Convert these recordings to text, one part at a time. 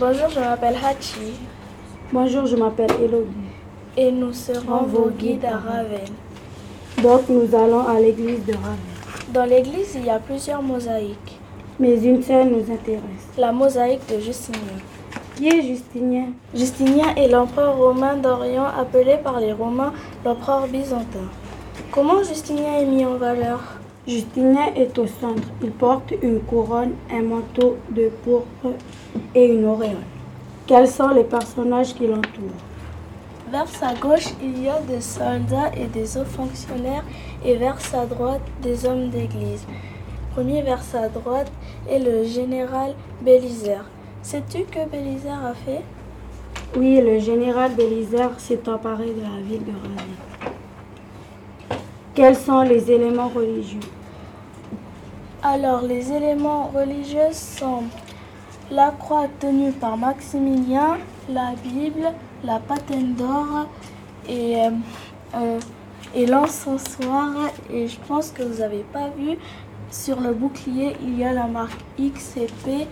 Bonjour, je m'appelle Hachi. Bonjour, je m'appelle Elodie. Et nous serons vos guides à Ravenne. Donc nous allons à l'église de Ravenne. Dans l'église, il y a plusieurs mosaïques. Mais une seule nous intéresse. La mosaïque de Justinien. Qui est Justinien? Justinien est l'empereur romain d'Orient appelé par les Romains l'empereur byzantin. Comment Justinien est mis en valeur? Justinien est au centre. Il porte une couronne, un manteau de pourpre et une auréole. Quels sont les personnages qui l'entourent? Vers sa gauche, il y a des soldats et des hauts fonctionnaires et vers sa droite, des hommes d'église. Premier vers sa droite est le général Bélisaire. Sais-tu que Bélisaire a fait? Oui, le général Bélisaire s'est emparé de la ville de Ravenne. Quels sont les éléments religieux? Alors, les éléments religieux sont la croix tenue par Maximilien, la Bible, la patine d'or et, euh, euh, l'encensoir. Et je pense que vous n'avez pas vu, sur le bouclier, il y a la marque X et P.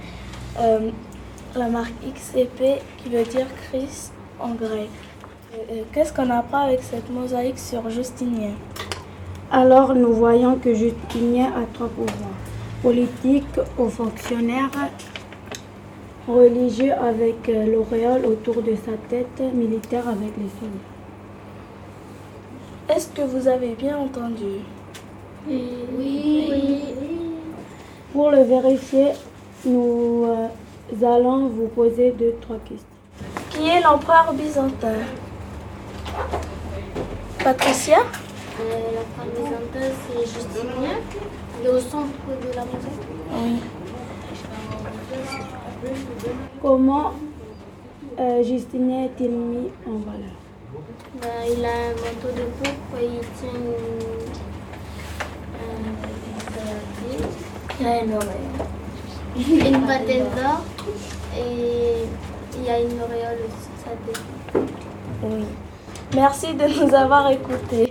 Euh, la marque X et P qui veut dire Christ en grec. Qu'est-ce qu'on apprend avec cette mosaïque sur Justinien? Alors nous voyons que Justinien a trois pouvoirs. Politique aux fonctionnaires, religieux avec l'auréole autour de sa tête, militaire avec les soldats. Est-ce que vous avez bien entendu? Oui. oui. Pour le vérifier, nous euh, allons vous poser deux, trois questions. Qui est l'empereur byzantin? Patricia? Euh, L'empereur byzantin, c'est Justinien. Il est au centre de la maison. Oui. Comment euh, Justinien est-il mis en valeur? Ben, Il a un manteau de pourpre il tient une. Il a une une d'or et il y a une auréole sur sa tête. Oui. Merci de nous avoir écoutés.